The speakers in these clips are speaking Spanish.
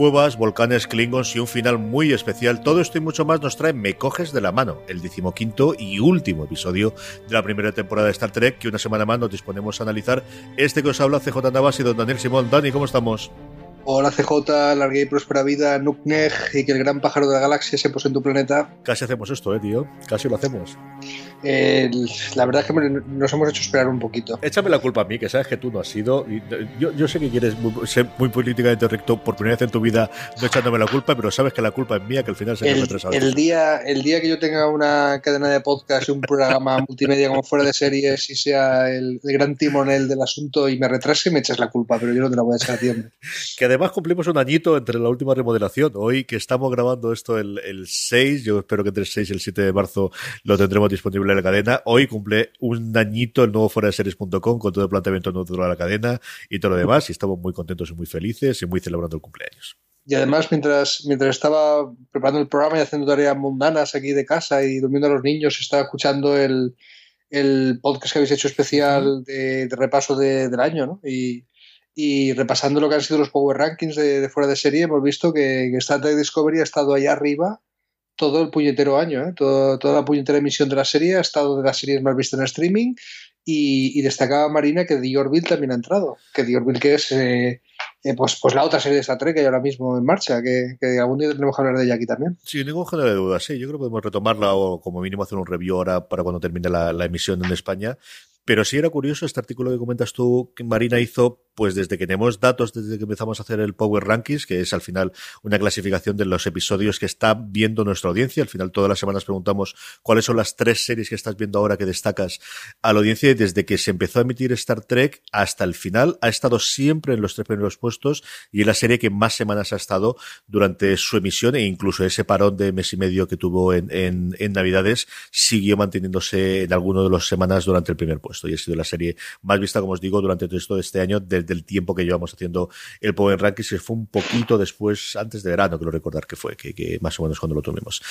Cuevas, volcanes, klingons y un final muy especial. Todo esto y mucho más nos trae Me Coges de la Mano, el decimoquinto y último episodio de la primera temporada de Star Trek, que una semana más nos disponemos a analizar. Este que os habla CJ Navas y don Daniel Simón. Dani, ¿cómo estamos? Hola CJ, larga y próspera vida, Nukneg y que el gran pájaro de la galaxia se pose en tu planeta. Casi hacemos esto, eh, tío. Casi lo hacemos. Eh, la verdad es que nos hemos hecho esperar un poquito. Échame la culpa a mí, que sabes que tú no has sido. Yo, yo sé que quieres ser muy políticamente recto por primera vez en tu vida, no echándome la culpa, pero sabes que la culpa es mía, que al final se el, me el día El día que yo tenga una cadena de podcast y un programa multimedia como fuera de series y sea el, gran timonel del asunto y me retrase, me echas la culpa, pero yo no te la voy a echar a tiempo. Además cumplimos un añito entre la última remodelación. Hoy que estamos grabando esto el, el 6, yo espero que entre el 6 y el 7 de marzo lo tendremos disponible en la cadena. Hoy cumple un añito el nuevo fuera de series.com con todo el planteamiento nuevo de la cadena y todo lo demás. Y estamos muy contentos y muy felices y muy celebrando el cumpleaños. Y además, mientras, mientras estaba preparando el programa y haciendo tareas mundanas aquí de casa y durmiendo a los niños, estaba escuchando el, el podcast que habéis hecho especial de, de repaso de, del año, ¿no? Y, y repasando lo que han sido los Power Rankings de, de fuera de serie, hemos visto que, que Star Trek Discovery ha estado ahí arriba todo el puñetero año, ¿eh? Todo, toda la puñetera emisión de la serie ha estado de las series más vistas en streaming y, y destacaba Marina que The Orville también ha entrado, que The Orville que es eh, eh, pues, pues la otra serie de Star Trek que hay ahora mismo en marcha, que, que algún día tenemos que hablar de ella aquí también. Sin ningún género de duda, sí, yo creo que podemos retomarla o como mínimo hacer un review ahora para cuando termine la, la emisión en España, pero sí era curioso este artículo que comentas tú que Marina hizo, pues desde que tenemos datos, desde que empezamos a hacer el Power Rankings, que es al final una clasificación de los episodios que está viendo nuestra audiencia. Al final todas las semanas preguntamos cuáles son las tres series que estás viendo ahora que destacas a la audiencia y desde que se empezó a emitir Star Trek hasta el final ha estado siempre en los tres primeros puestos y es la serie que más semanas ha estado durante su emisión e incluso ese parón de mes y medio que tuvo en, en, en Navidades siguió manteniéndose en alguno de las semanas durante el primer puesto y ha sido la serie más vista, como os digo, durante todo este año, desde el tiempo que llevamos haciendo el Power Rankings, que fue un poquito después, antes de verano, creo recordar que fue, que, que más o menos cuando lo tuvimos.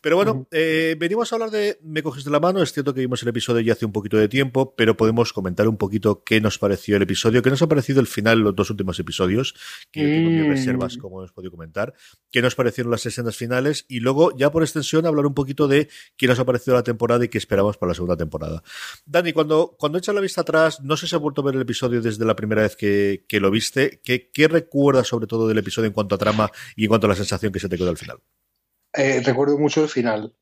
Pero bueno, eh, venimos a hablar de Me coges de la mano, es cierto que vimos el episodio ya hace un poquito de tiempo, pero podemos comentar un poquito qué nos pareció el episodio, qué nos ha parecido el final, los dos últimos episodios, que yo tengo mis reservas, como hemos podido comentar, qué nos parecieron las escenas finales y luego, ya por extensión, hablar un poquito de qué nos ha parecido la temporada y qué esperamos para la segunda temporada. Dani, cuando, cuando echas la vista atrás, no sé si has vuelto a ver el episodio desde la primera vez que, lo viste. ¿Qué, ¿Qué, recuerdas sobre todo del episodio en cuanto a trama y en cuanto a la sensación que se te quedó al final? Eh, recuerdo mucho el final,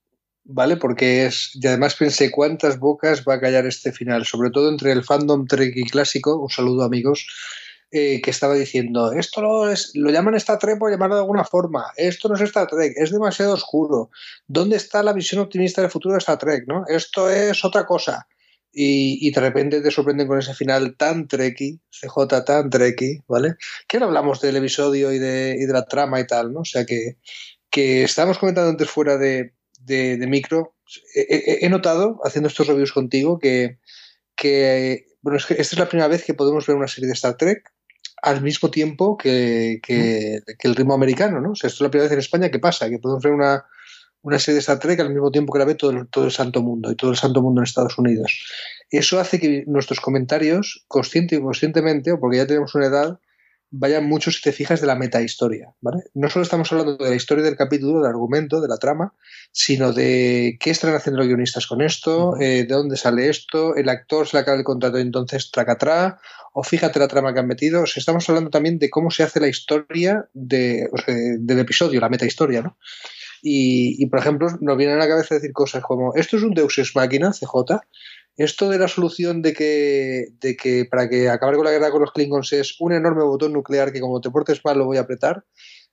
¿vale? Porque es. Y además pensé cuántas bocas va a callar este final, sobre todo entre el fandom Trek y clásico. Un saludo, amigos. Eh, que estaba diciendo, esto lo, es, lo llaman Star Trek por llamarlo de alguna forma, esto no es Star Trek, es demasiado oscuro, ¿dónde está la visión optimista del futuro de Star Trek? ¿no? Esto es otra cosa. Y, de repente te sorprenden con ese final tan treki, CJ tan treki, ¿vale? Que ahora hablamos del episodio y de, y la trama y tal, ¿no? O sea que, que estábamos comentando antes fuera de, de, micro, he, notado, haciendo estos reviews contigo, que, que, bueno, es que esta es la primera vez que podemos ver una serie de Star Trek al mismo tiempo que, que, que el ritmo americano, ¿no? O sea, esto es la primera vez en España que pasa, que podemos ver una, una serie de Star Trek al mismo tiempo que la ve todo el, todo el santo mundo y todo el santo mundo en Estados Unidos. Eso hace que nuestros comentarios, consciente y inconscientemente, o porque ya tenemos una edad, vayan mucho, si te fijas, de la metahistoria. ¿vale? No solo estamos hablando de la historia del capítulo, del argumento, de la trama, sino de qué están haciendo los guionistas con esto, uh -huh. eh, de dónde sale esto, el actor se le acaba el contrato entonces tracatrá, o fíjate la trama que han metido. O sea, estamos hablando también de cómo se hace la historia de, o sea, del episodio, la metahistoria, ¿no? Y, y, por ejemplo, nos viene a la cabeza decir cosas como, esto es un Deus Ex Máquina, CJ, Esto de la solución de que, de que para que acabar con la guerra con los Klingons es un enorme botón nuclear que como te portes mal lo voy a apretar,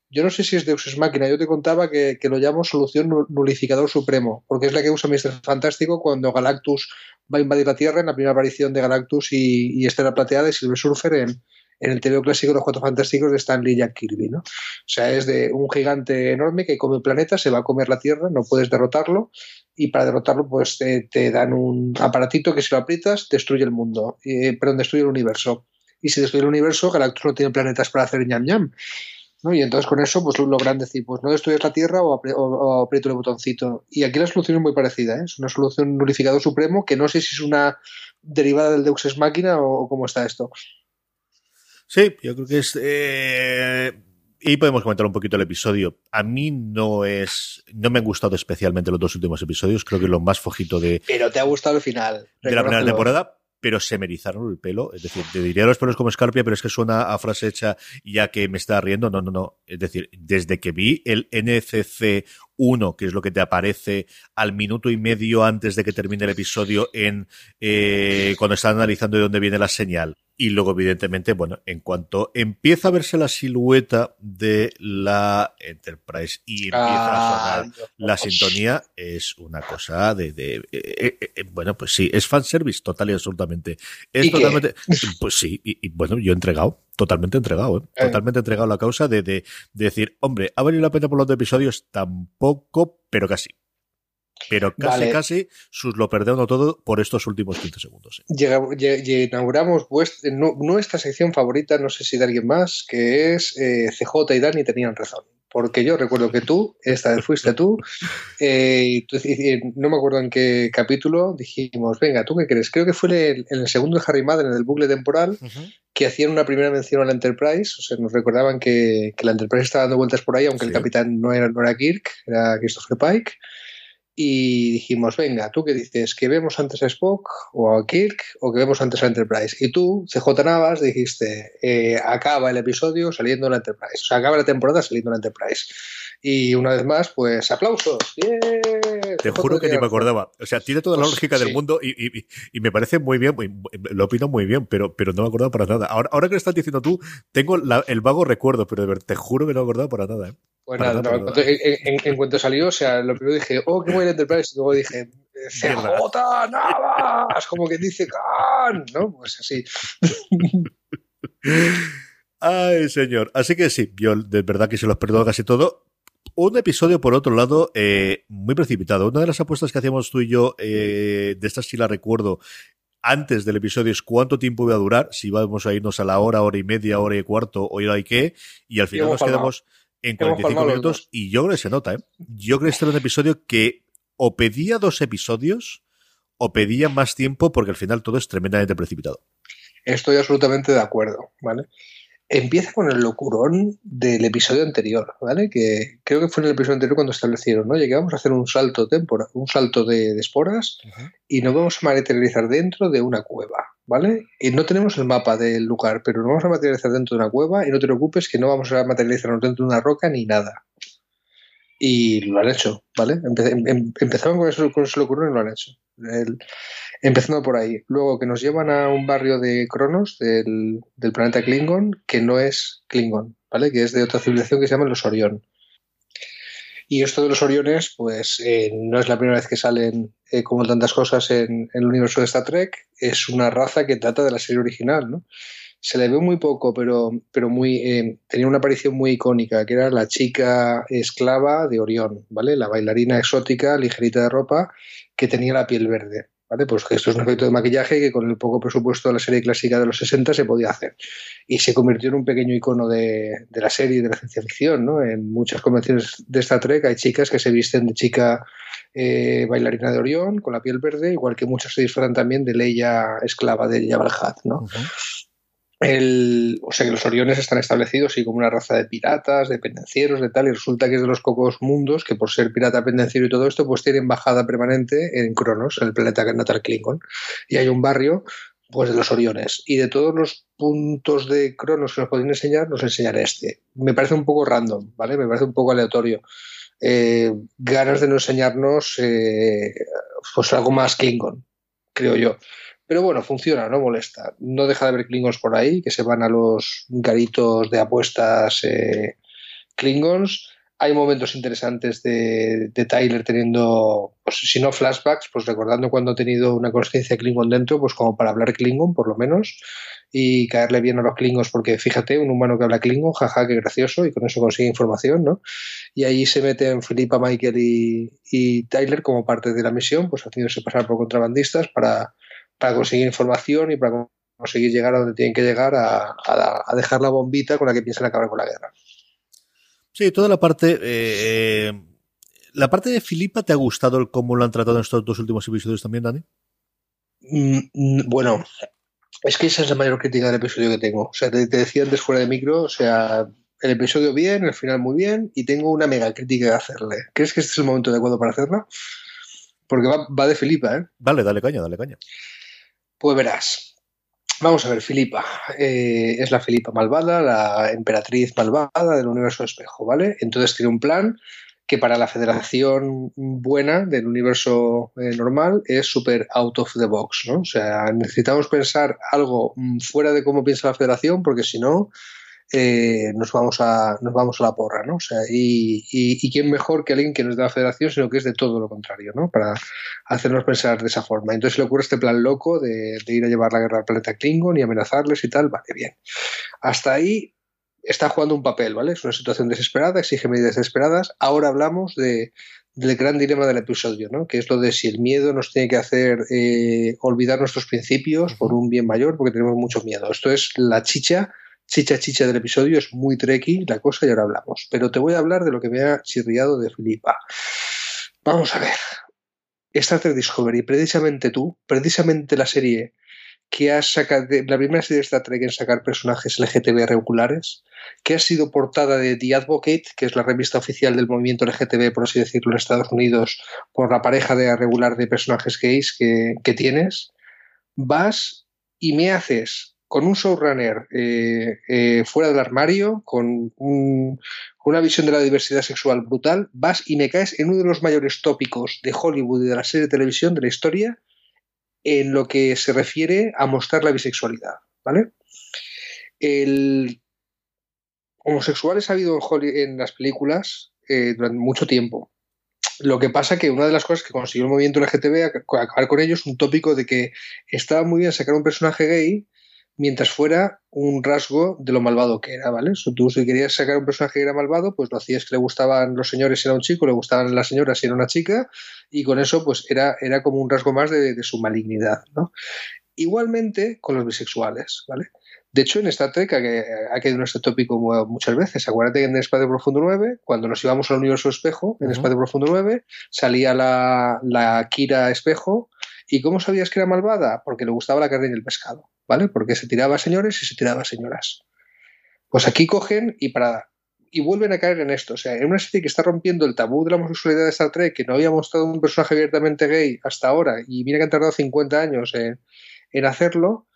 yo no sé si es Deus Ex Máquina, yo te contaba que, lo llamo solución nulificador supremo, porque es la que usa Mr. Fantástico cuando Galactus va a invadir la Tierra en la primera aparición de Galactus y, y Estela Plateada y Silver Surfer en, en el TV clásico de los Cuatro Fantásticos de Stanley y Jack Kirby, ¿no? O sea, es de un gigante enorme que come el planeta, se va a comer la Tierra, no puedes derrotarlo y para derrotarlo pues te, dan un aparatito que si lo aprietas destruye el mundo, eh, perdón, destruye el universo. Y si destruye el universo, Galactus no tiene planetas para hacer ñam ñam. ¿no? Y entonces con eso pues logran decir, pues no destruyes la Tierra o, aprieto el botoncito. Y aquí la solución es muy parecida, ¿eh? es una solución nulificador supremo que no sé si es una derivada del Deus Ex Máquina o cómo está esto. Sí, yo creo que es... Eh, y podemos comentar un poquito el episodio. A mí no es. No me han gustado especialmente los dos últimos episodios. Creo que lo más fojito de. Pero te ha gustado el final. De la primera temporada pero se me erizaron el pelo. Es decir, te diría los pelos como escarpia, pero es que suena a frase hecha ya que me está riendo. No, no, no. Es decir, desde que vi el NCC 1, que es lo que te aparece al minuto y medio antes de que termine el episodio en eh, cuando estás analizando de dónde viene la señal, y luego, evidentemente, bueno, en cuanto empieza a verse la silueta de la Enterprise y empieza a sonar la sintonía, es una cosa de, de eh, eh, eh, bueno, pues sí, es fanservice total y absolutamente. Es totalmente, pues sí, y, bueno, yo he entregado, totalmente entregado, totalmente entregado la causa de, de, de, decir, hombre, ¿ha valido la pena por los episodios? Tampoco, pero casi. Pero casi, casi sus lo perdemos todo por estos últimos 15 segundos. inauguramos nuestra sección favorita, no sé si de alguien más, que es eh, CJ y Dani tenían razón. Porque yo recuerdo que tú, esta vez fuiste tú, eh, no me acuerdo en qué capítulo, dijimos, venga, ¿tú qué crees? Creo que fue en el, segundo de Harry Madden, en el bucle temporal, que hacían una primera mención a la Enterprise, o sea, nos recordaban que, la Enterprise estaba dando vueltas por ahí, aunque el capitán no era, no era Kirk, era Christopher Pike y dijimos, venga, ¿tú qué dices? ¿Que vemos antes a Spock o a Kirk o que vemos antes a Enterprise? Y tú, CJ Navas, dijiste, eh, acaba el episodio saliendo la Enterprise, o sea, acaba la temporada saliendo la Enterprise. Y una vez más, pues aplausos. Te juro que ni me acordaba. O sea, tiene toda la pues lógica del mundo y, me parece muy bien, lo opino muy bien, pero, pero no me acordaba para nada. Ahora, ahora que lo estás diciendo tú, tengo el vago recuerdo, pero de te juro que no me acordaba para nada. ¿eh? Pues nada, en, cuanto salió, o sea, lo primero dije, oh, qué buena Enterprise, y luego dije, CJ Navas, como que dice Khan, ¿no? Pues así. Ay, señor. Así que sí, yo de verdad que se los perdono casi todo. Un episodio, por otro lado, eh, muy precipitado. Una de las apuestas que hacíamos tú y yo, eh, de esta sí la recuerdo, antes del episodio es cuánto tiempo va a durar, si vamos a irnos a la hora, hora y media, hora y cuarto, o hora y qué, y al final nos quedamos en 45 minutos, y yo creo que se nota, ¿eh? Yo creo que este era un episodio que o pedía dos episodios, o pedía más tiempo, porque al final todo es tremendamente precipitado. Estoy absolutamente de acuerdo, ¿vale? Empieza con el locurón del episodio anterior, ¿vale? Que creo que fue en el episodio anterior cuando establecieron, ¿no? Oye, vamos a hacer un salto temporal, un salto de, esporas y nos vamos a materializar dentro de una cueva, ¿vale? Y no tenemos el mapa del lugar, pero nos vamos a materializar dentro de una cueva y no te preocupes que no vamos a materializarnos dentro de una roca ni nada. Y lo han hecho, ¿vale? Em, em, empezaron con eso, con ese locurón y lo han hecho. El, Empezando por ahí. Luego que nos llevan a un barrio de Cronos del, planeta Klingon, que no es Klingon, ¿vale? Que es de otra civilización que se llama los Orión. Y esto de los Oriones, pues eh, no es la primera vez que salen eh, como tantas cosas en, el universo de Star Trek. Es una raza que trata de la serie original, ¿no? Se le ve muy poco, pero, pero muy, eh, tenía una aparición muy icónica, que era la chica esclava de Orión, ¿vale? La bailarina exótica, ligerita de ropa, que tenía la piel verde. Pues que esto es un efecto de maquillaje que con el poco presupuesto de la serie clásica de los 60 se podía hacer. Y se convirtió en un pequeño icono de, la serie de la ciencia ficción, ¿no? En muchas convenciones de Star Trek hay chicas que se visten de chica eh, bailarina de Orión con la piel verde, igual que muchas se disfrazan también de Leia esclava de Jabal Hat, ¿no? O sea que los Oriones están establecidos y como una raza de piratas, de pendencieros, de tal, y resulta que es de los pocos mundos que por ser pirata, pendenciero y todo esto, pues tienen bajada permanente en Cronos, en el planeta natal Klingon. Y hay un barrio pues de los Oriones. Y de todos los puntos de Cronos que nos pueden enseñar, nos enseñaré este. Me parece un poco random, ¿vale? Me parece un poco aleatorio. Eh, ganas de no enseñarnos eh, pues algo más Klingon, creo yo. Pero bueno, funciona, no molesta. No deja de haber Klingons por ahí que se van a los garitos de apuestas eh, Klingons. Hay momentos interesantes de, de, Tyler teniendo, pues si no flashbacks, pues recordando cuando ha tenido una conciencia Klingon dentro, pues como para hablar Klingon, por lo menos, y caerle bien a los Klingons, porque fíjate, un humano que habla Klingon, jaja, qué gracioso, y con eso consigue información, ¿no? Y ahí se meten Filipa, Michael y, y Tyler como parte de la misión, pues haciéndose pasar por contrabandistas para, para conseguir información y para conseguir llegar a donde tienen que llegar a, a, a dejar la bombita con la que piensan acabar con la guerra. Sí, toda la parte. Eh, ¿La parte de Filipa te ha gustado el cómo lo han tratado en estos dos últimos episodios también, Dani? Mm, bueno, es que esa es la mayor crítica del episodio que tengo. O sea, te, te, decía antes fuera de micro, o sea, el episodio bien, el final muy bien, y tengo una mega crítica que hacerle. ¿Crees que este es el momento adecuado para hacerla? Porque va, va de Filipa, ¿eh? Vale, dale caña, dale caña. Pues verás. Vamos a ver, Filipa. Eh, es la Filipa malvada, la emperatriz malvada del universo espejo, ¿vale? Entonces tiene un plan que para la federación buena del universo eh, normal es súper out of the box, ¿no? O sea, necesitamos pensar algo fuera de cómo piensa la federación, porque si no, eh, nos, vamos a, nos vamos a la porra, ¿no? O sea, y, y, y, quién mejor que alguien que no es de la federación, sino que es de todo lo contrario, ¿no? Para hacernos pensar de esa forma. Entonces le ocurre este plan loco de, de ir a llevar la guerra al planeta Klingon y amenazarles y tal, vale, bien. Hasta ahí está jugando un papel, ¿vale? Es una situación desesperada, exige medidas desesperadas. Ahora hablamos de, del gran dilema del episodio, ¿no? Que es lo de si el miedo nos tiene que hacer eh, olvidar nuestros principios por un bien mayor, porque tenemos mucho miedo. Esto es la chicha chicha chicha del episodio, es muy trequi la cosa y ahora hablamos. Pero te voy a hablar de lo que me ha chirriado de Filipa. Vamos a ver. Star Trek Discovery, precisamente tú, precisamente la serie que has sacado, la primera serie de Star Trek en sacar personajes LGTB regulares, que ha sido portada de The Advocate, que es la revista oficial del movimiento LGTB, por así decirlo, en Estados Unidos, por la pareja de regular de personajes gays que tienes, vas y me haces con un showrunner eh, eh, fuera del armario, con, un, con, una visión de la diversidad sexual brutal, vas y me caes en uno de los mayores tópicos de Hollywood y de la serie de televisión de la historia en lo que se refiere a mostrar la bisexualidad, ¿vale? El homosexuales ha habido en, las películas eh, durante mucho tiempo. Lo que pasa que una de las cosas que consiguió el movimiento LGTB acabar con ello es un tópico de que estaba muy bien sacar un personaje gay mientras fuera un rasgo de lo malvado que era, ¿vale? So, tú si querías sacar un personaje que era malvado, pues lo hacías que le gustaban los señores si era un chico, le gustaban las señoras si era una chica, y con eso pues era, era como un rasgo más de, de su malignidad, ¿no? Igualmente con los bisexuales, ¿vale? De hecho, en Star Trek ha, ha quedado este tópico muchas veces. Acuérdate que en Espacio Profundo 9, cuando nos íbamos al universo espejo, en uh -huh. Espacio Profundo 9, salía la, la Kira espejo. ¿Y cómo sabías que era malvada? Porque le gustaba la carne y el pescado, ¿vale? Porque se tiraba señores y se tiraba señoras. Pues aquí cogen y para y vuelven a caer en esto. O sea, en una serie que está rompiendo el tabú de la homosexualidad de Star Trek, que no había mostrado un personaje abiertamente gay hasta ahora, y mira que han tardado 50 años en, en hacerlo,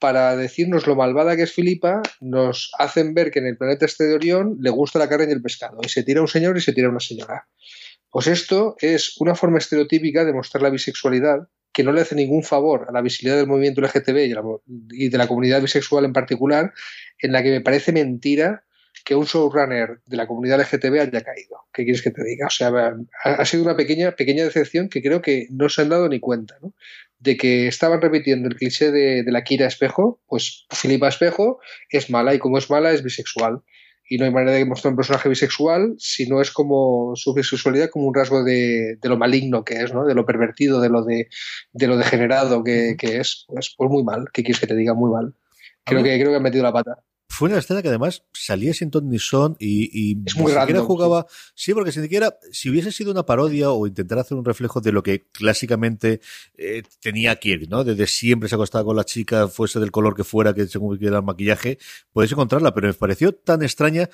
para decirnos lo malvada que es Filipa, nos hacen ver que en el planeta este de Orión le gusta la carne y el pescado, y se tira un señor y se tira una señora. Pues esto es una forma estereotípica de mostrar la bisexualidad que no le hace ningún favor a la visibilidad del movimiento LGTB y, de la comunidad bisexual en particular, en la que me parece mentira que un showrunner de la comunidad LGTB haya caído. ¿Qué quieres que te diga? O sea, ha, ha sido una pequeña, pequeña decepción que creo que no se han dado ni cuenta, ¿no? De que estaban repitiendo el cliché de, de la Kira Espejo, pues Filipa Espejo es mala y como es mala es bisexual y no hay manera de mostrar un personaje bisexual si no es como su bisexualidad como un rasgo de, de, lo maligno que es, ¿no? de lo pervertido, de lo, de, de lo degenerado que, que es. Pues, pues, muy mal, ¿qué quieres que te diga? Muy mal. Creo que, creo que han metido la pata fue una escena que además salía sin ton ni son y, y es muy ni siquiera jugaba. Sí. sí. porque si siquiera, si hubiese sido una parodia o intentar hacer un reflejo de lo que clásicamente eh, tenía Kirk, ¿no? Desde siempre se acostaba con la chica, fuese del color que fuera, que según quiera el maquillaje, podéis encontrarla, pero me pareció tan extraña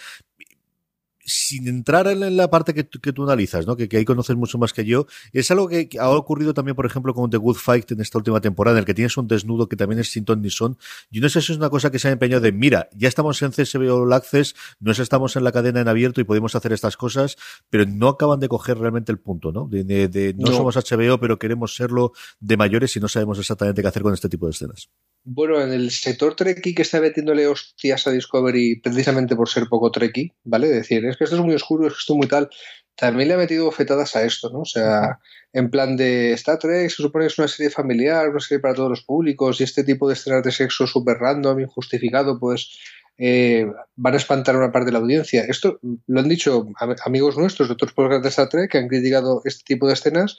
sin entrar en la parte que, que tú analizas, ¿no? Que, que, ahí conoces mucho más que yo, es algo que, ha ocurrido también, por ejemplo, con The Good Fight en esta última temporada, en el que tienes un desnudo que también es sin ton ni son. Yo no sé si es una cosa que se ha empeñado de, mira, ya estamos en CSB All Access, no estamos en la cadena en abierto y podemos hacer estas cosas, pero no acaban de coger realmente el punto, ¿no? De, de, no, no, somos HBO, pero queremos serlo de mayores y no sabemos exactamente qué hacer con este tipo de escenas. Bueno, en el sector Trekkie que está metiéndole hostias a Discovery precisamente por ser poco Trekkie, ¿vale? Decir, es que esto es muy oscuro, es que esto es muy tal. También le ha metido bofetadas a esto, ¿no? O sea, en plan de Star Trek se supone que es una serie familiar, una serie para todos los públicos y este tipo de escenas de sexo súper random, injustificado, pues eh, van a espantar una parte de la audiencia. Esto lo han dicho amigos nuestros de otros podcasts de Star Trek que han criticado este tipo de escenas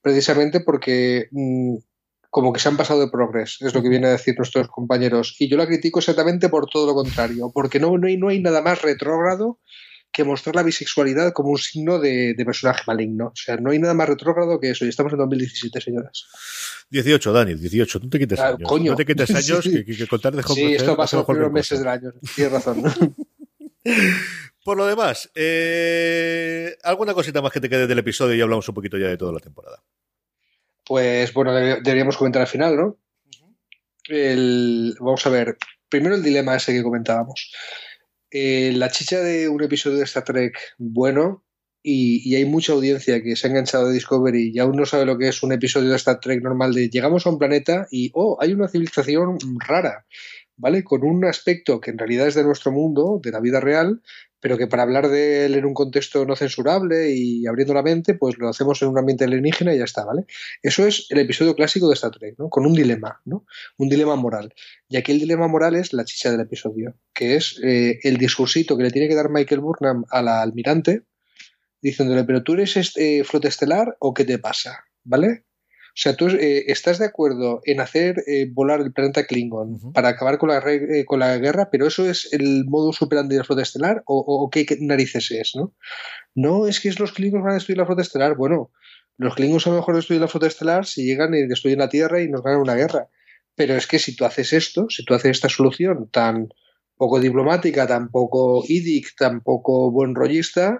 precisamente porque mmm, como que se han pasado de progres, es lo que vienen a decir nuestros compañeros. Y yo la critico exactamente por todo lo contrario, porque no, no, hay, no hay nada más retrógrado que mostrar la bisexualidad como un signo de, de, personaje maligno. O sea, no hay nada más retrógrado que eso. Y estamos en 2017, señoras. 18, Dani, 18. Tú te quites años. Coño. No te quites años que, que contar de Sí, esto pasa los primeros meses del año. Tienes razón. Por lo demás, eh, ¿alguna cosita más que te quede del episodio y hablamos un poquito ya de toda la temporada? Pues bueno, deberíamos comentar al final, ¿no? El, vamos a ver, primero el dilema ese que comentábamos. Eh, la chicha de un episodio de Star Trek bueno y, y, hay mucha audiencia que se ha enganchado de Discovery y aún no sabe lo que es un episodio de Star Trek normal de llegamos a un planeta y, oh, hay una civilización rara, ¿vale? Con un aspecto que en realidad es de nuestro mundo, de la vida real, pero que para hablar de él en un contexto no censurable y abriendo la mente, pues lo hacemos en un ambiente alienígena y ya está, ¿vale? Eso es el episodio clásico de Star Trek, ¿no? Con un dilema, ¿no? Un dilema moral. Y aquí el dilema moral es la chicha del episodio, que es eh, el discursito que le tiene que dar Michael Burnham a la almirante, diciéndole, pero tú eres este, flota estelar o qué te pasa, ¿vale? O sea, tú eh, estás de acuerdo en hacer eh, volar el planeta Klingon uh -huh. para acabar con la, eh, con la guerra, pero eso es el modo superandi de la flota estelar o, o qué, qué, narices es, ¿no? No, es que los Klingons van a destruir la flota estelar. Bueno, los Klingons a lo mejor destruyen la flota estelar si llegan y destruyen la Tierra y nos ganan una guerra. Pero es que si tú haces esto, si tú haces esta solución tan poco diplomática, tan poco idic, tan poco buen rollista,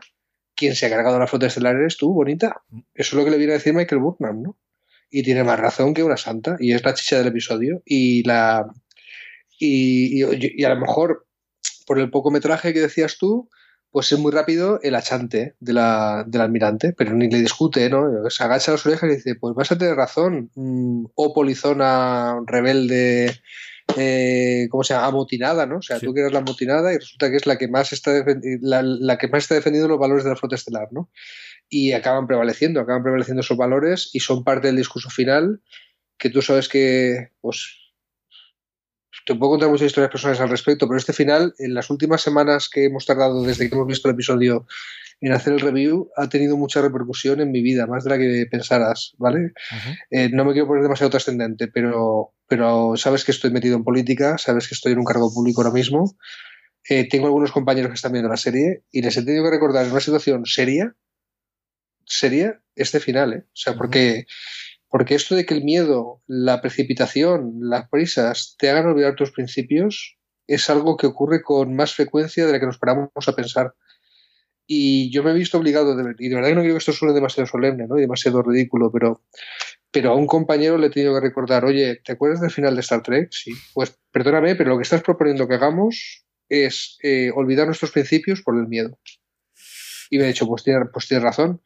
quien se ha cargado la flota estelar eres tú, bonita. Eso es lo que le viene a decir Michael Burnham, ¿no? Y tiene más razón que una santa y es la chicha del episodio y la y, y, y, a lo mejor por el poco metraje que decías tú pues es muy rápido el achante de la, del almirante pero ni le discute ¿no? se agacha las orejas y dice pues vas a tener razón mm, o polizona rebelde eh, ¿cómo se llama? amotinada, ¿no? O sea, sí. tú que eres la amotinada y resulta que es la que más está la, la que más está defendiendo los valores de la flota estelar, ¿no? Y acaban prevaleciendo, acaban prevaleciendo esos valores y son parte del discurso final que tú sabes que, pues, te puedo contar muchas historias personales al respecto, pero este final, en las últimas semanas que hemos tardado desde que hemos visto el episodio en hacer el review, ha tenido mucha repercusión en mi vida, más de la que pensaras, ¿vale? Uh -huh. eh, no me quiero poner demasiado trascendente, pero, pero sabes que estoy metido en política, sabes que estoy en un cargo público ahora mismo. Eh, tengo algunos compañeros que están viendo la serie y les he tenido que recordar en una situación seria sería este final, ¿eh? O sea, porque, porque esto de que el miedo, la precipitación, las prisas te hagan olvidar tus principios es algo que ocurre con más frecuencia de la que nos paramos a pensar. Y yo me he visto obligado, de, y de verdad que no quiero que esto suene demasiado solemne, ¿no? Y demasiado ridículo, pero, pero a un compañero le he tenido que recordar, oye, ¿te acuerdas del final de Star Trek? Sí. Pues perdóname, pero lo que estás proponiendo que hagamos es eh, olvidar nuestros principios por el miedo. Y me ha dicho, pues tienes pues tiene razón.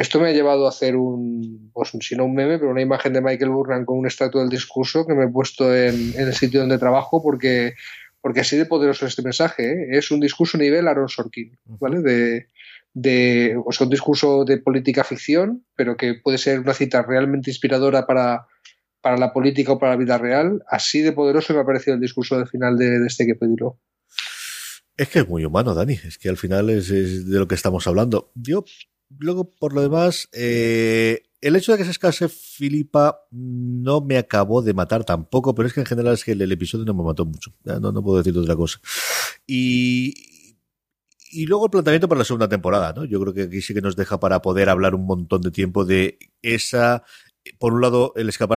Esto me ha llevado a hacer un, pues si no un meme, pero una imagen de Michael Burnham con un estatua del discurso que me he puesto en, en el sitio donde trabajo porque, porque así de poderoso es este mensaje. ¿eh? Es un discurso nivel Aaron Sorkin, ¿vale? De, de, o sea, un discurso de política ficción, pero que puede ser una cita realmente inspiradora para, para la política o para la vida real. Así de poderoso me ha parecido el discurso del final de, de este que pedirlo. Es que es muy humano, Dani. Es que al final es, es de lo que estamos hablando. Yo luego, por lo demás, eh, el hecho de que se escase Filipa no me acabó de matar tampoco, pero es que en general es que el, episodio no me mató mucho. No, no puedo decir otra cosa. Y, y luego el planteamiento para la segunda temporada, ¿no? Yo creo que aquí sí que nos deja para poder hablar un montón de tiempo de esa, por un lado, el escapar.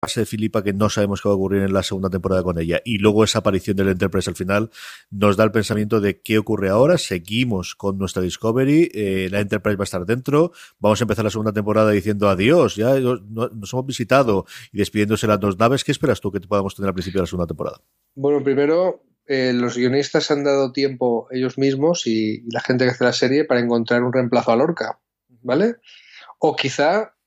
de Filipa que no sabemos qué va a ocurrir en la segunda temporada con ella y luego esa aparición del Enterprise al final nos da el pensamiento de qué ocurre ahora, seguimos con nuestra Discovery, eh, la Enterprise va a estar dentro, vamos a empezar la segunda temporada diciendo adiós, ya nos hemos visitado y despidiéndose las dos naves, ¿qué esperas tú que podamos tener al principio de la segunda temporada? Bueno, primero eh, los guionistas han dado tiempo ellos mismos y, y, la gente que hace la serie para encontrar un reemplazo a Lorca, ¿vale? O quizá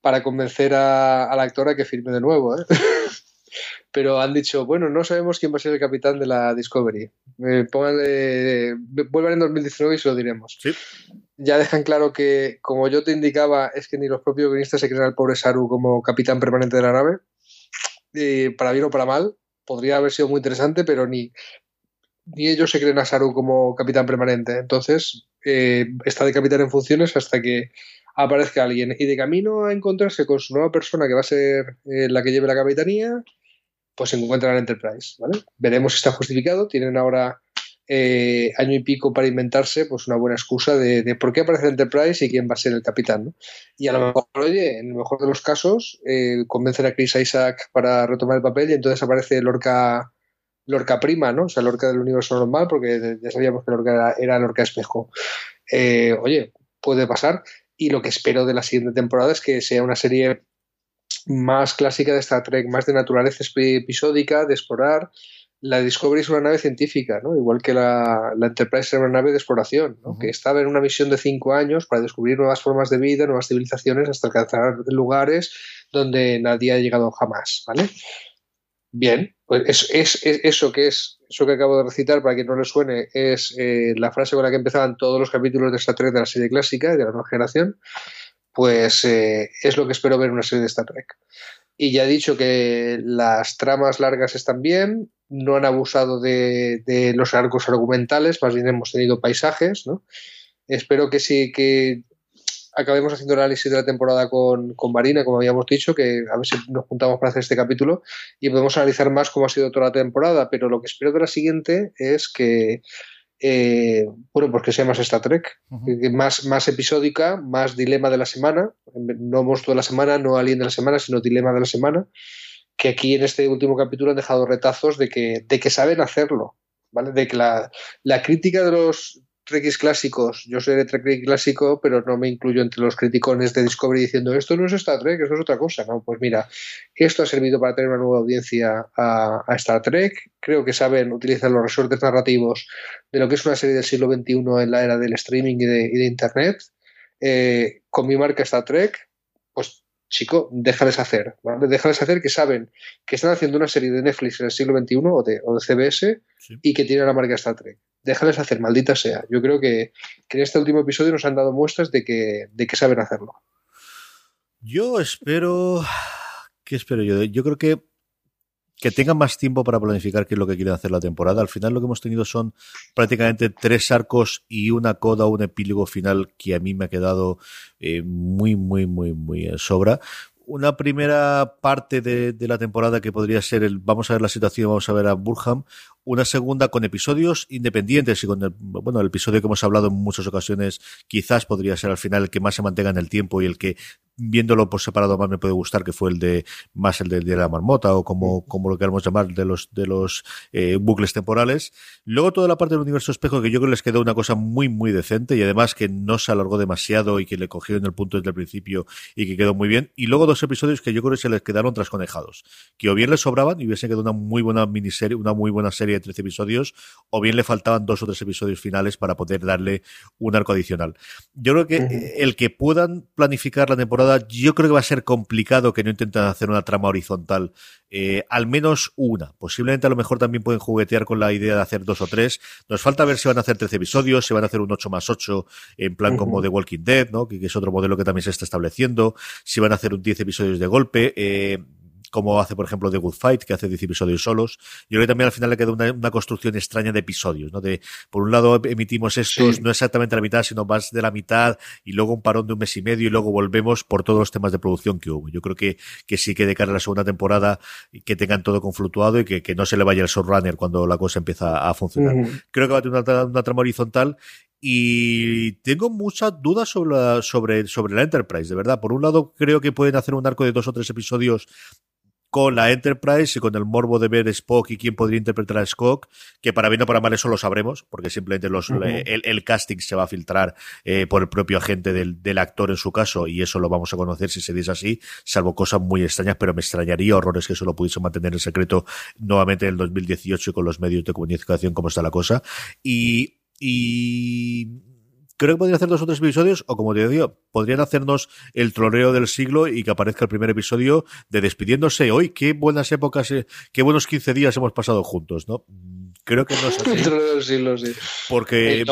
para convencer a, la actora que firme de nuevo. ¿eh? Pero han dicho, bueno, no sabemos quién va a ser el capitán de la Discovery. Eh, pónganle, vuelvan en 2019 y se lo diremos. Ya dejan claro que, como yo te indicaba, es que ni los propios guionistas se creen al pobre Saru como capitán permanente de la nave. Para bien o para mal, podría haber sido muy interesante, pero ni, ni ellos se creen a Saru como capitán permanente. Entonces, eh, está de capitán en funciones hasta que aparezca alguien y de camino a encontrarse con su nueva persona que va a ser eh, la que lleve la capitanía, pues se encuentra en Enterprise, ¿vale? Veremos si está justificado. Tienen ahora eh, año y pico para inventarse pues una buena excusa de, por qué aparece Enterprise y quién va a ser el capitán, Y a lo mejor, oye, en el mejor de los casos, eh, convencen a Chris Isaac para retomar el papel y entonces aparece Lorca Lorca prima, ¿no? O sea, Lorca del universo normal, porque ya sabíamos que Lorca era, era Lorca espejo. oye, puede pasar y lo que espero de la siguiente temporada es que sea una serie más clásica de Star Trek, más de naturaleza episódica, de explorar. La Discovery es una nave científica, ¿no? igual que la, Enterprise era una nave de exploración, que estaba en una misión de cinco años para descubrir nuevas formas de vida, nuevas civilizaciones, hasta alcanzar lugares donde nadie ha llegado jamás. ¿vale? Bien, pues es, eso que es, eso que acabo de recitar, para quien no le suene, es eh, la frase con la que empezaban todos los capítulos de Star Trek de la serie clásica y de la nueva generación, pues eh, es lo que espero ver en una serie de Star Trek. Y ya he dicho que las tramas largas están bien, no han abusado de, de los arcos argumentales, más bien hemos tenido paisajes, ¿no? Espero que sí, que acabemos haciendo el análisis de la temporada con, Marina, como habíamos dicho, que a ver si nos juntamos para hacer este capítulo y podemos analizar más cómo ha sido toda la temporada, pero lo que espero de la siguiente es que, eh, bueno, pues que sea más Star Trek, más, más episódica, más dilema de la semana, no monstruo de la semana, no alien de la semana, sino dilema de la semana, que aquí en este último capítulo han dejado retazos de que, de que saben hacerlo. ¿Vale? De que la, la crítica de los, Trekkies clásicos, yo soy de Trek clásico, pero no me incluyo entre los criticones de Discovery diciendo esto no es Star Trek, esto es otra cosa. No, pues mira, esto ha servido para tener una nueva audiencia a, Star Trek. Creo que saben utilizar los resortes narrativos de lo que es una serie del siglo XXI en la era del streaming y de, Internet. Eh, con mi marca Star Trek, pues chico, déjales hacer, ¿vale? Déjales hacer que saben que están haciendo una serie de Netflix en el siglo XXI o de, o de CBS y que tienen la marca Star Trek déjales hacer, maldita sea. Yo creo que, en este último episodio nos han dado muestras de que, de que saben hacerlo. Yo espero. ¿Qué espero yo? Yo creo que que tengan más tiempo para planificar qué es lo que quieren hacer la temporada. Al final lo que hemos tenido son prácticamente tres arcos y una coda, un epílogo final que a mí me ha quedado eh, muy, muy, muy, muy sobra una primera parte de, la temporada que podría ser el vamos a ver la situación, vamos a ver a Burham, una segunda con episodios independientes y con el, bueno, el episodio que hemos hablado en muchas ocasiones quizás podría ser al final el que más se mantenga en el tiempo y el que viéndolo por separado más me puede gustar que fue el de más el de, la marmota o como, como lo queramos llamar de los de los eh, bucles temporales. Luego toda la parte del universo espejo que yo creo que les quedó una cosa muy muy decente y además que no se alargó demasiado y que le cogieron el punto desde el principio y que quedó muy bien. Y luego dos episodios que yo creo que se les quedaron trasconejados que o bien les sobraban y hubiese quedado una muy buena miniserie una muy buena serie de 13 episodios o bien le faltaban dos o tres episodios finales para poder darle un arco adicional yo creo que el que puedan planificar la temporada yo creo que va a ser complicado que no intenten hacer una trama horizontal, eh, al menos una. Posiblemente a lo mejor también pueden juguetear con la idea de hacer dos o tres. Nos falta ver si van a hacer 13 episodios, si van a hacer un 8 más 8 en plan como The Walking Dead, ¿no? que, es otro modelo que también se está estableciendo, si van a hacer un 10 episodios de golpe. Eh, como hace, por ejemplo, The Good Fight, que hace 10 episodios solos. Yo creo que también al final le queda una, construcción extraña de episodios, ¿no? De, por un lado emitimos estos, no exactamente la mitad, sino más de la mitad, y luego un parón de un mes y medio, y luego volvemos por todos los temas de producción que hubo. Yo creo que, que sí que de cara a la segunda temporada, que tengan todo conflutuado y que, que no se le vaya el showrunner cuando la cosa empieza a funcionar. Creo que va a tener una, una trama horizontal y tengo muchas dudas sobre la, sobre, sobre la Enterprise, de verdad. Por un lado, creo que pueden hacer un arco de dos o tres episodios con la Enterprise y con el morbo de ver Spock y quién podría interpretar a Spock, que para bien o para mal eso lo sabremos, porque simplemente los, el, casting se va a filtrar eh, por el propio agente del, del, actor en su caso, y eso lo vamos a conocer si se dice así, salvo cosas muy extrañas, pero me extrañaría horrores que eso lo pudiese mantener en secreto nuevamente en el 2018 con los medios de comunicación como está la cosa. Y, y creo que podrían hacer dos o tres episodios, o como te digo, podrían hacernos el troleo del siglo y que aparezca el primer episodio de despidiéndose hoy. Qué buenas épocas, eh, qué buenos 15 días hemos pasado juntos, ¿no? Creo que no es así. El troleo del siglo, sí. Porque, eh,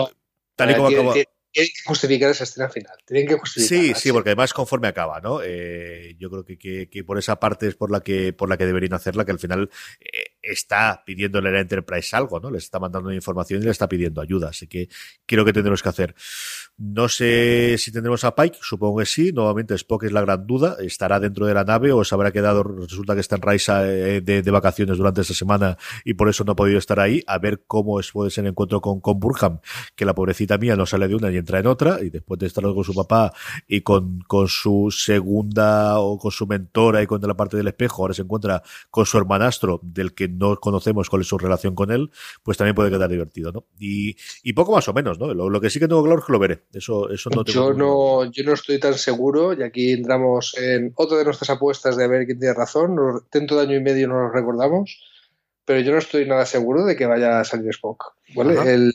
tal y como acaba tienen que justificar esa escena final. Tienen que justificar. Sí, sí, porque además conforme acaba, ¿no? Eh, yo creo que, que, por esa parte es por la que por la que deberían hacerla, que al final eh, está pidiéndole a la Enterprise algo, ¿no? Les está mandando información y le está pidiendo ayuda. Así que creo que tendremos que hacer. No sé si tendremos a Pike, supongo que sí. Nuevamente Spock es la gran duda. Estará dentro de la nave o se habrá quedado, resulta que está en Raisa eh, de, vacaciones durante esta semana y por eso no ha podido estar ahí. A ver cómo es, puede ser el encuentro con, con Burham, que la pobrecita mía no sale de una y entra en otra. Y después de estar con su papá y con, con su segunda o con su mentora y con la parte del espejo, ahora se encuentra con su hermanastro, del que no conocemos cuál es su relación con él, pues también puede quedar divertido, ¿no? Y, y poco más o menos, ¿no? Lo, lo que sí que tengo claro es que lo veré eso, eso no yo no, yo no estoy tan seguro y aquí entramos en otra de nuestras apuestas de ver quién tiene razón. Dentro de año y medio no lo recordamos, pero yo no estoy nada seguro de que vaya a salir Spock. El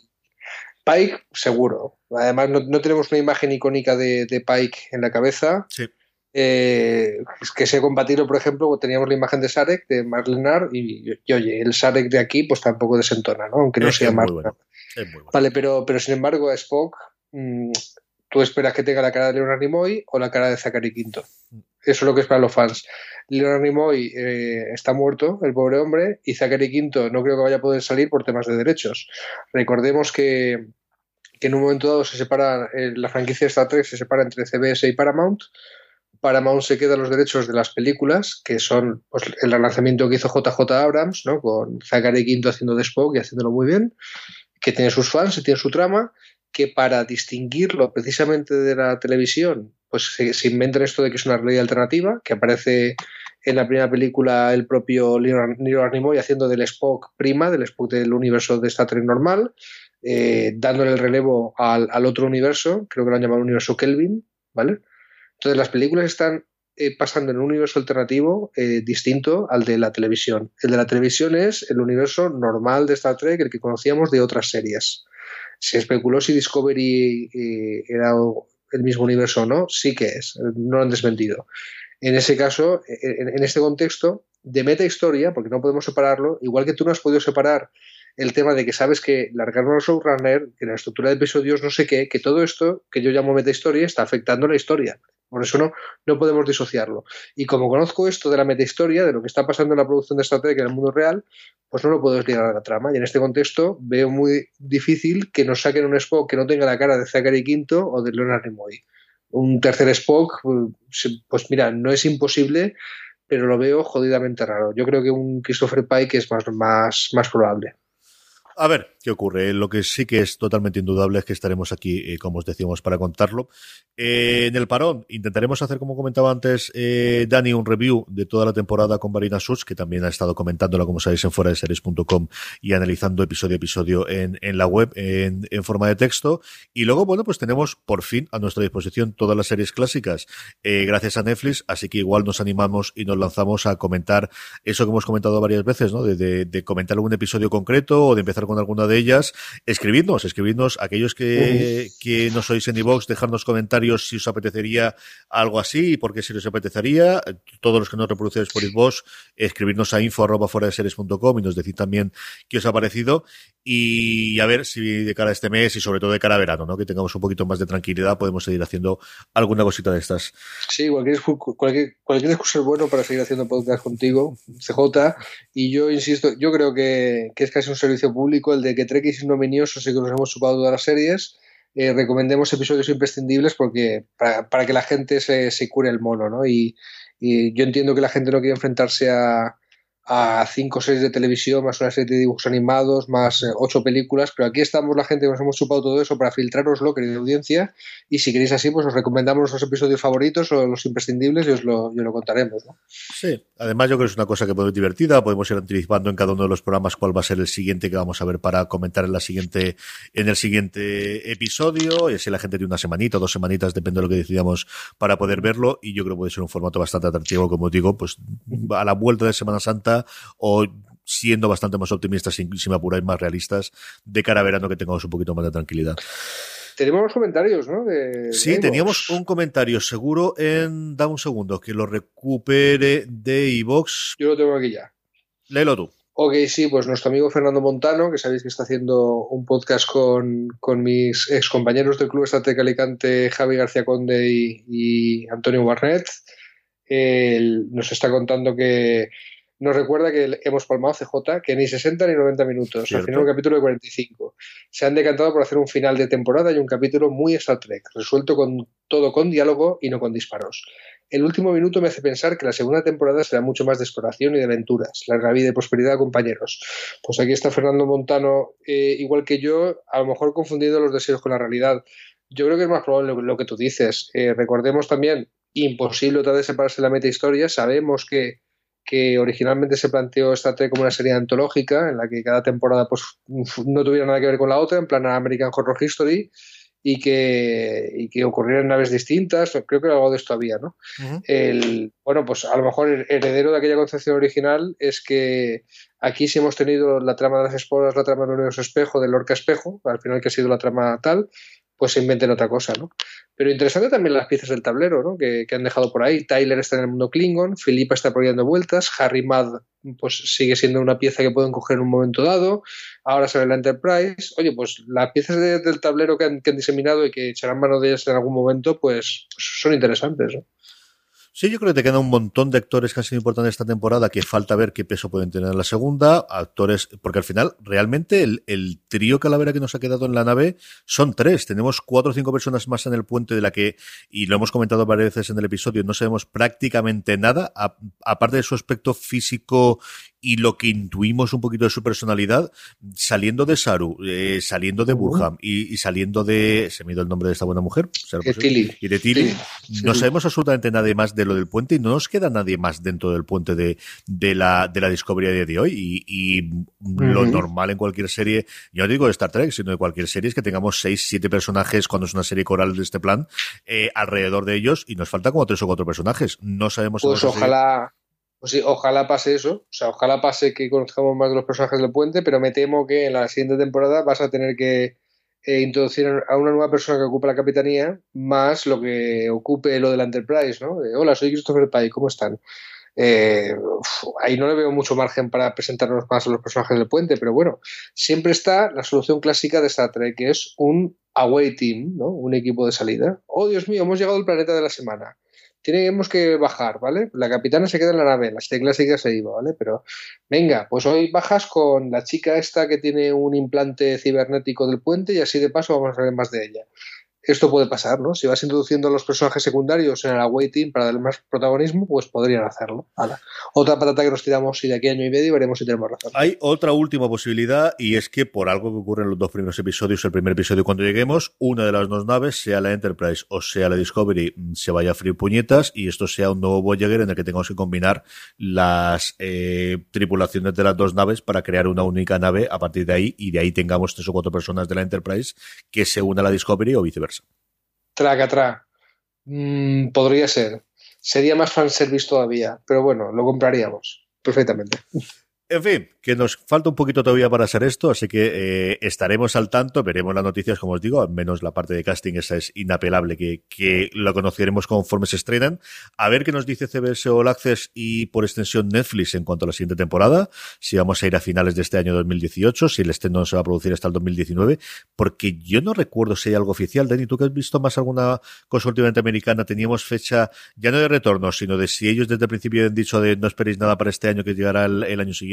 Pike, seguro. Además, no, tenemos una imagen icónica de, Pike en la cabeza. Sí. Eh, que sea compatible, por ejemplo, teníamos la imagen de Sarek, de Marlenar, y, y, oye, el Sarek de aquí, pues tampoco desentona, ¿no? Aunque no sea Marlenar. Vale, pero, pero sin embargo, Spock Mm, tú esperas que tenga la cara de Leonard Nimoy o la cara de Zachary Quinto. Eso es lo que esperan los fans. Leonard Nimoy eh, está muerto, el pobre hombre, y Zachary Quinto no creo que vaya a poder salir por temas de derechos. Recordemos que, en un momento dado se separa, eh, la franquicia de Star Trek se separa entre CBS y Paramount. Paramount se queda los derechos de las películas, que son pues, el relanzamiento que hizo JJ Abrams, ¿no? con Zachary Quinto haciendo de Spock y haciéndolo muy bien, que tiene sus fans y tiene su trama, que para distinguirlo precisamente de la televisión, pues se, inventan esto de que es una realidad alternativa, que aparece en la primera película el propio Leonard Nimoy haciendo del Spock prima, del Spock del universo de Star Trek normal, eh, dándole el relevo al, otro universo, creo que lo han llamado universo Kelvin, ¿vale? Entonces las películas están eh, pasando en un universo alternativo eh, distinto al de la televisión. El de la televisión es el universo normal de Star Trek, el que conocíamos de otras series. Se especuló si Discovery eh, era el mismo universo o no, sí que es, no lo han desmentido. En ese caso, en, este contexto, de meta historia, porque no podemos separarlo, igual que tú no has podido separar el tema de que sabes que largaron a showrunner, que la estructura de episodios, no sé qué, que todo esto que yo llamo meta historia está afectando la historia. Por eso no, no podemos disociarlo. Y como conozco esto de la metahistoria, de lo que está pasando en la producción de Star Trek en el mundo real, pues no lo puedo desligar a la trama. Y en este contexto veo muy difícil que nos saquen un Spock que no tenga la cara de Zachary Quinto o de Leonard Nimoy. Un tercer Spock, pues, pues mira, no es imposible, pero lo veo jodidamente raro. Yo creo que un Christopher Pike es más, más, más probable. A ver, ¿qué ocurre? Lo que sí que es totalmente indudable es que estaremos aquí, eh, como os decíamos, para contarlo. Eh, en el parón intentaremos hacer, como comentaba antes eh, Dani, un review de toda la temporada con Marina Sus, que también ha estado comentándola, como sabéis, en fuera de series.com y analizando episodio a episodio en, la web en, forma de texto. Y luego, bueno, pues tenemos por fin a nuestra disposición todas las series clásicas eh, gracias a Netflix, así que igual nos animamos y nos lanzamos a comentar eso que hemos comentado varias veces, ¿no? De, de comentar algún episodio concreto o de empezar con alguna de ellas, escribidnos, escribidnos aquellos que, que no sois en iVox, dejarnos comentarios si os apetecería algo así y por qué si os apetecería. Todos los que no reproducéis por iVox, escribirnos a info arroba fuera de series.com y nos decir también qué os ha parecido y a ver si de cara a este mes y sobre todo de cara a verano, ¿no? Que tengamos un poquito más de tranquilidad, podemos seguir haciendo alguna cosita de estas. Sí, cualquier, cualquier, cualquier excusa es bueno para seguir haciendo podcast contigo, CJ, y yo insisto, yo creo que, que es casi un servicio público el de que Trek y Ignominiosos y que nos hemos chupado todas las series, eh, recomendemos episodios imprescindibles porque para, para que la gente se, se, cure el mono, ¿no? Y, y, yo entiendo que la gente no quiere enfrentarse a, a cinco series de televisión, más una serie de dibujos animados, más eh, ocho películas, pero aquí estamos la gente que nos hemos chupado todo eso para filtraroslo, querida audiencia, y si queréis así, pues os recomendamos nuestros episodios favoritos o los imprescindibles y os lo, y os lo contaremos. ¿no? Sí, además yo creo que es una cosa que puede ser divertida, podemos ir anticipando en cada uno de los programas cuál va a ser el siguiente que vamos a ver para comentar en la siguiente, en el siguiente episodio, y así la gente tiene una semanita, dos semanitas, depende de lo que decidamos para poder verlo, y yo creo que puede ser un formato bastante atractivo, como digo, pues a la vuelta de Semana Santa o siendo bastante más optimistas, si, si me apuráis, más realistas, de cara a verano que tengamos un poquito más de tranquilidad. Tenemos comentarios, ¿no? De, sí, de teníamos un comentario seguro en. Da un segundo, que lo recupere de iVox. Yo lo tengo aquí ya. Léelo tú. Ok, sí, pues nuestro amigo Fernando Montano, que sabéis que está haciendo un podcast con, con mis ex compañeros del Club Estrategia Alicante, Javi García Conde y, y Antonio Barnett, él nos está contando que nos recuerda que hemos palmado CJ, que ni 60 ni 90 minutos, ¿Cierto? al final un capítulo de 45. Se han decantado por hacer un final de temporada y un capítulo muy Star Trek, resuelto con todo con diálogo y no con disparos. El último minuto me hace pensar que la segunda temporada será mucho más de exploración y de aventuras, larga vida y prosperidad, compañeros. Pues aquí está Fernando Montano, eh, igual que yo, a lo mejor confundiendo los deseos con la realidad. Yo creo que es más probable lo que tú dices. Eh, recordemos también, imposible otra vez separarse de la meta historia. Sabemos que que originalmente se planteó Star Trek como una serie antológica en la que cada temporada pues no tuviera nada que ver con la otra, en plan American Horror History, y que, y que ocurrieran naves distintas, creo que algo de esto había, ¿no? Uh -huh. el, bueno, pues a lo mejor el heredero de aquella concepción original es que aquí sí hemos tenido la trama de las esporas, la trama del universo espejo, del Lorca espejo, al final que ha sido la trama tal, pues se inventen otra cosa, ¿no? Pero interesante también las piezas del tablero, ¿no? Que, que, han dejado por ahí. Tyler está en el mundo Klingon, Filipa está por vueltas, Harry Mad pues sigue siendo una pieza que pueden coger en un momento dado, ahora sale la Enterprise. Oye, pues las piezas de, del tablero que han, que han, diseminado y que echarán mano de ellas en algún momento, pues, pues son interesantes, ¿no? Sí, yo creo que te queda un montón de actores que han sido importantes esta temporada que falta ver qué peso pueden tener en la segunda. Actores, porque al final, realmente el, el trío calavera que nos ha quedado en la nave son tres. Tenemos cuatro o cinco personas más en el puente de la que, y lo hemos comentado varias veces en el episodio, no sabemos prácticamente nada, aparte de su aspecto físico y lo que intuimos un poquito de su personalidad, saliendo de Saru, eh, saliendo de Burham y, y, saliendo de. Se me ido el nombre de esta buena mujer. Tilly. Y de Tilly. No sabemos absolutamente nada más de lo del puente y no nos queda nadie más dentro del puente de, de la, de la Discovery de, de hoy. Y, y uh -huh. lo normal en cualquier serie, yo no digo de Star Trek, sino de cualquier serie, es que tengamos seis, siete personajes cuando es una serie coral de este plan eh, alrededor de ellos y nos falta como tres o cuatro personajes. No sabemos. Pues ojalá. Pues sí, ojalá pase eso, o sea, ojalá pase que conozcamos más de los personajes del puente, pero me temo que en la siguiente temporada vas a tener que eh, introducir a una nueva persona que ocupe la capitanía, más lo que ocupe lo de la Enterprise, ¿no? Hola, soy Christopher Pike, ¿cómo están? Eh, ahí no le veo mucho margen para presentarnos más a los personajes del puente, pero bueno, siempre está la solución clásica de Star Trek, que es un away team, ¿no? Un equipo de salida. Oh, Dios mío, hemos llegado al planeta de la semana tenemos que bajar, ¿vale? La capitana se queda en la nave, la clásica se iba, ¿vale? Pero venga, pues hoy bajas con la chica esta que tiene un implante cibernético del puente y así de paso vamos a ver más de ella. Esto puede pasar, ¿no? Si vas introduciendo a los personajes secundarios en el awaiting para darle más protagonismo, pues podrían hacerlo. Otra patata que nos tiramos y de aquí a año y medio veremos si tenemos razón. Hay otra última posibilidad y es que por algo que ocurre en los dos primeros episodios, el primer episodio cuando lleguemos, una de las dos naves, sea la Enterprise o sea la Discovery, se vaya a freír puñetas y esto sea un nuevo Voyager en el que tengamos que combinar las eh, tripulaciones de las dos naves para crear una única nave a partir de ahí y de ahí tengamos tres o cuatro personas de la Enterprise que se una a la Discovery o viceversa. Traca, tra. Mm, podría ser. Sería más fanservice todavía, pero bueno, lo compraríamos perfectamente. En fin, que nos falta un poquito todavía para hacer esto, así que eh, estaremos al tanto, veremos las noticias, como os digo, al menos la parte de casting, esa es inapelable, que, lo conoceremos conforme se estrenan. A ver qué nos dice CBS All Access y por extensión Netflix en cuanto a la siguiente temporada, si vamos a ir a finales de este año 2018, si el estreno no se va a producir hasta el 2019, porque yo no recuerdo si hay algo oficial. Dani, tú que has visto más alguna cosa últimamente americana, teníamos fecha ya no de retorno, sino de si ellos desde el principio han dicho de no esperéis nada para este año que llegará el año siguiente.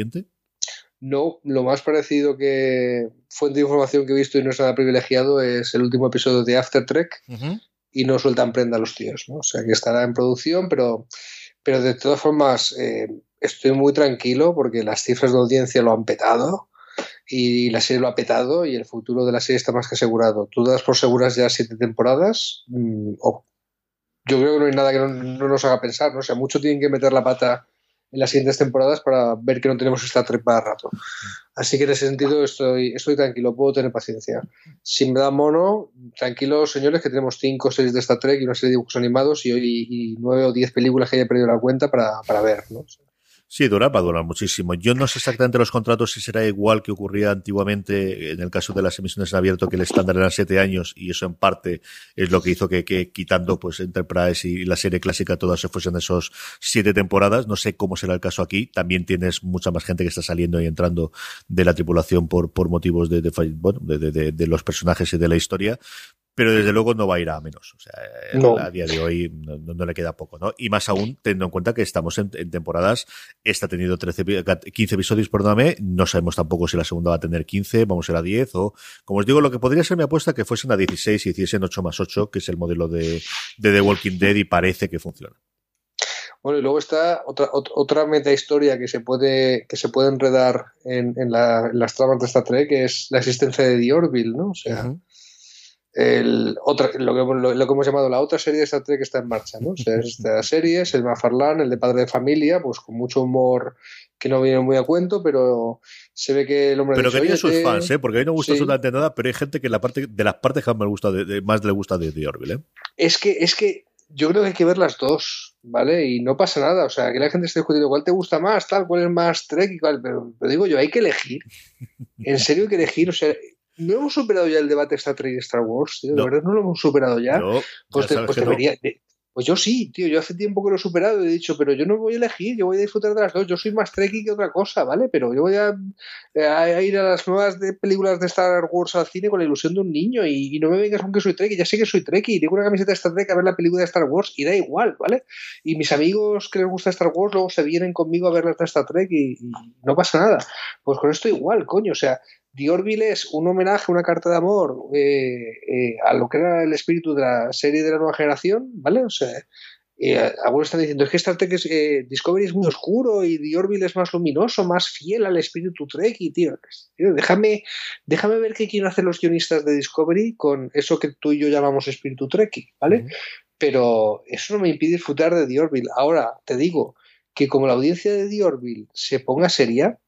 No, lo más parecido que fuente de información que he visto y no es nada privilegiado es el último episodio de After Trek y no sueltan prenda a los tíos, ¿no? O sea que estará en producción, pero, pero de todas formas eh, estoy muy tranquilo porque las cifras de audiencia lo han petado y la serie lo ha petado y el futuro de la serie está más que asegurado. Tú das por seguras ya siete temporadas mm, yo creo que no hay nada que no, no, nos haga pensar, ¿no? O sea, mucho tienen que meter la pata en las siguientes temporadas para ver que no tenemos esta Trek para rato. Así que en ese sentido estoy, estoy tranquilo, puedo tener paciencia. Si me da mono, tranquilos señores, que tenemos cinco series de esta Trek y una serie de dibujos animados y, y nueve o diez películas que haya perdido la cuenta para, para ver. ¿no? Sí, dura, va a durar muchísimo. Yo no sé exactamente los contratos si será igual que ocurría antiguamente en el caso de las emisiones en abierto, que el estándar era siete años y eso en parte es lo que hizo que, quitando pues Enterprise y la serie clásica todas se fuesen esos siete temporadas. No sé cómo será el caso aquí. También tienes mucha más gente que está saliendo y entrando de la tripulación por, por motivos de, de, de, de los personajes y de la historia pero desde luego no va a ir a menos. O sea, a día de hoy no, le queda poco, ¿no? Y más aún, teniendo en cuenta que estamos en, temporadas, esta ha tenido 13, 15 episodios, perdóname, no sabemos tampoco si la segunda va a tener 15, vamos a ir a 10, o, como os digo, lo que podría ser mi apuesta que fuesen a 16 y hiciesen 8 más 8, que es el modelo de, de The Walking Dead y parece que funciona. Bueno, y luego está otra, otra meta historia que se puede, que se puede enredar en, en, las tramas de esta Trek, que es la existencia de The Orville, ¿no? O sea, el otra, lo, que, lo, que, hemos llamado la otra serie de Star Trek que está en marcha, ¿no? O sea, esta serie es el Mafarlán, el de Padre de Familia, pues con mucho humor que no viene muy a cuento, pero se ve que el hombre Pero que tiene sus fans, ¿eh? Porque a mí no me gusta absolutamente nada, pero hay gente que la parte, de las partes que más, me gusta de, más le gusta de The Orville, ¿eh? Es que, es que yo creo que hay que ver las dos, ¿vale? Y no pasa nada, o sea, que la gente esté discutiendo cuál te gusta más, tal, cuál es más Trek y cuál, pero, pero digo yo, hay que elegir. En serio hay que elegir, o sea, ¿No hemos superado ya el debate Star Trek y Star Wars? ¿De verdad no lo hemos superado ya? pues, pues debería, pues yo sí, tío, yo hace tiempo que lo he superado y he dicho, pero yo no voy a elegir, yo voy a disfrutar de las dos, yo soy más trekkie que otra cosa, ¿vale? Pero yo voy a, ir a las nuevas de películas de Star Wars al cine con la ilusión de un niño y, no me vengas con que soy trekkie, ya sé que soy trekkie, tengo una camiseta de Star Trek a ver la película de Star Wars y da igual, ¿vale? Y mis amigos que les gusta Star Wars luego se vienen conmigo a ver la de Star Trek y, y no pasa nada. Pues con esto igual, coño, o sea, The Orville es un homenaje, una carta de amor eh, eh, a lo que era el espíritu de la serie de la nueva generación, ¿vale? O sea, eh, algunos están diciendo es que Star Trek es, Discovery es muy oscuro y The Orville es más luminoso, más fiel al espíritu Trek y tío, déjame, déjame ver qué quieren hacer los guionistas de Discovery con eso que tú y yo llamamos espíritu Trek, ¿vale? Pero eso no me impide disfrutar de The Orville. Ahora, te digo que como la audiencia de The Orville se ponga seria,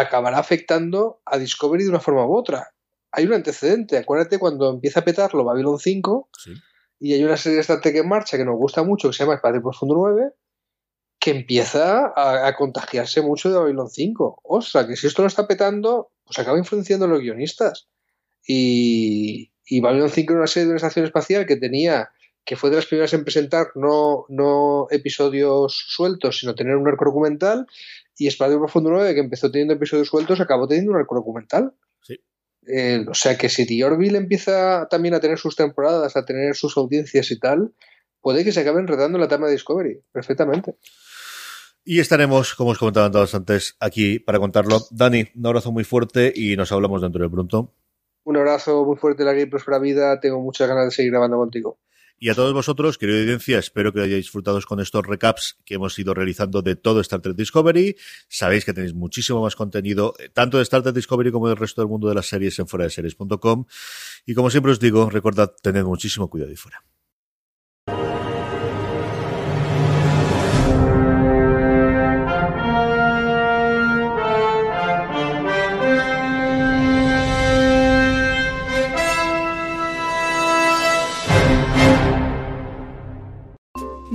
acabará afectando a Discovery de una forma u otra. Hay un antecedente, acuérdate cuando empieza a petarlo Babylon 5 y hay una serie de Star Trek en marcha que nos gusta mucho que se llama Espacio Profundo 9 que empieza a, contagiarse mucho de Babylon 5. Ostras, que si esto lo está petando, pues acaba influenciando a los guionistas. Y, y Babylon 5 era una serie de una estación espacial que tenía que fue de las primeras en presentar no, no episodios sueltos, sino tener un arco documental, y Espacio Profundo 9, que empezó teniendo episodios sueltos, acabó teniendo un arco documental. Sí. Eh, o sea que si The Orville empieza también a tener sus temporadas, a tener sus audiencias y tal, puede que se acabe enredando la trama de Discovery, perfectamente. Y estaremos, como os comentaba antes, aquí para contarlo. Dani, un abrazo muy fuerte y nos hablamos dentro de pronto. Un abrazo muy fuerte, la y próspera vida. Tengo muchas ganas de seguir grabando contigo. Y a todos vosotros, querida audiencia, espero que hayáis disfrutado con estos recaps que hemos ido realizando de todo Star Trek Discovery. Sabéis que tenéis muchísimo más contenido, eh, tanto de Star Trek Discovery como del resto del mundo de las series en fuera de series.com. Y como siempre os digo, recordad, tened muchísimo cuidado y fuera.